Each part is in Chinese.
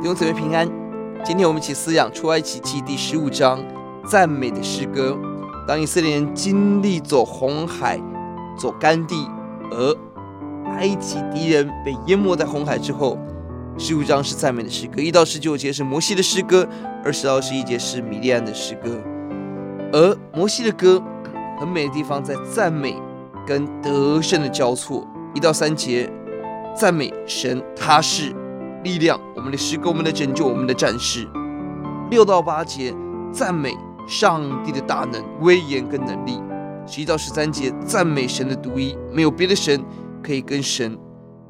弟兄姊妹平安，今天我们一起思想出埃及记第十五章赞美的诗歌。当以色列人经历走红海、走干地，而埃及敌人被淹没在红海之后，十五章是赞美的诗歌，一到十九节是摩西的诗歌，二十到二十一节是米利暗的诗歌。而摩西的歌很美的地方在赞美跟得胜的交错，一到三节赞美神，他是力量，我们的诗歌，我们的拯救，我们的战士。六到八节赞美上帝的大能、威严跟能力。十一到十三节赞美神的独一，没有别的神可以跟神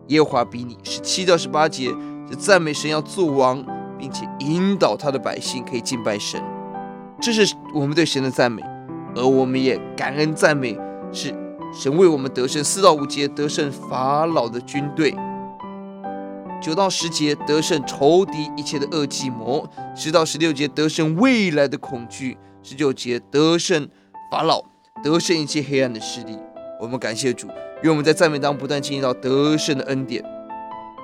耶和华比拟。十七到十八节是赞美神要做王，并且引导他的百姓可以敬拜神。这是我们对神的赞美，而我们也感恩赞美，是神为我们得胜。四到五节得胜法老的军队，九到十节得胜仇敌一切的恶计谋，十到十六节得胜未来的恐惧，十九节得胜法老，得胜一切黑暗的势力。我们感谢主，愿我们在赞美当中不断经历到得胜的恩典。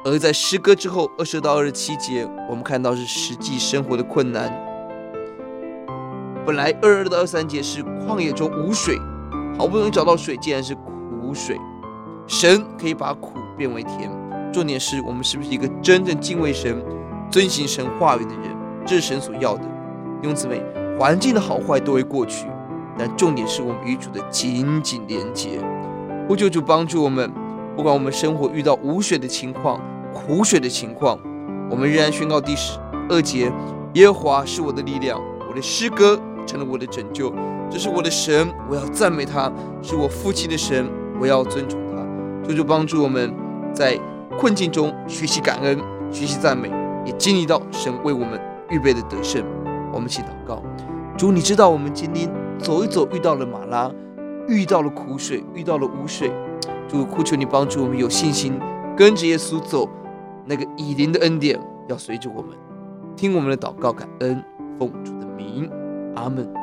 而在诗歌之后，二十到二十七节，我们看到是实际生活的困难。本来二二到二三节是旷野中无水，好不容易找到水，竟然是苦水。神可以把苦变为甜。重点是我们是不是一个真正敬畏神、遵行神话语的人？这是神所要的。弟兄姊妹，环境的好坏都会过去，但重点是我们与主的紧紧连接。呼求主帮助我们，不管我们生活遇到无水的情况、苦水的情况，我们仍然宣告第十二节：耶和华是我的力量，我的诗歌。成了我的拯救，这是我的神，我要赞美他；是我父亲的神，我要尊崇他。求主帮助我们在困境中学习感恩，学习赞美，也经历到神为我们预备的得胜。我们一起祷告：主，你知道我们今天走一走，遇到了马拉，遇到了苦水，遇到了污水。主，呼求你帮助我们有信心跟着耶稣走，那个以灵的恩典要随着我们。听我们的祷告，感恩，奉主的名。阿门。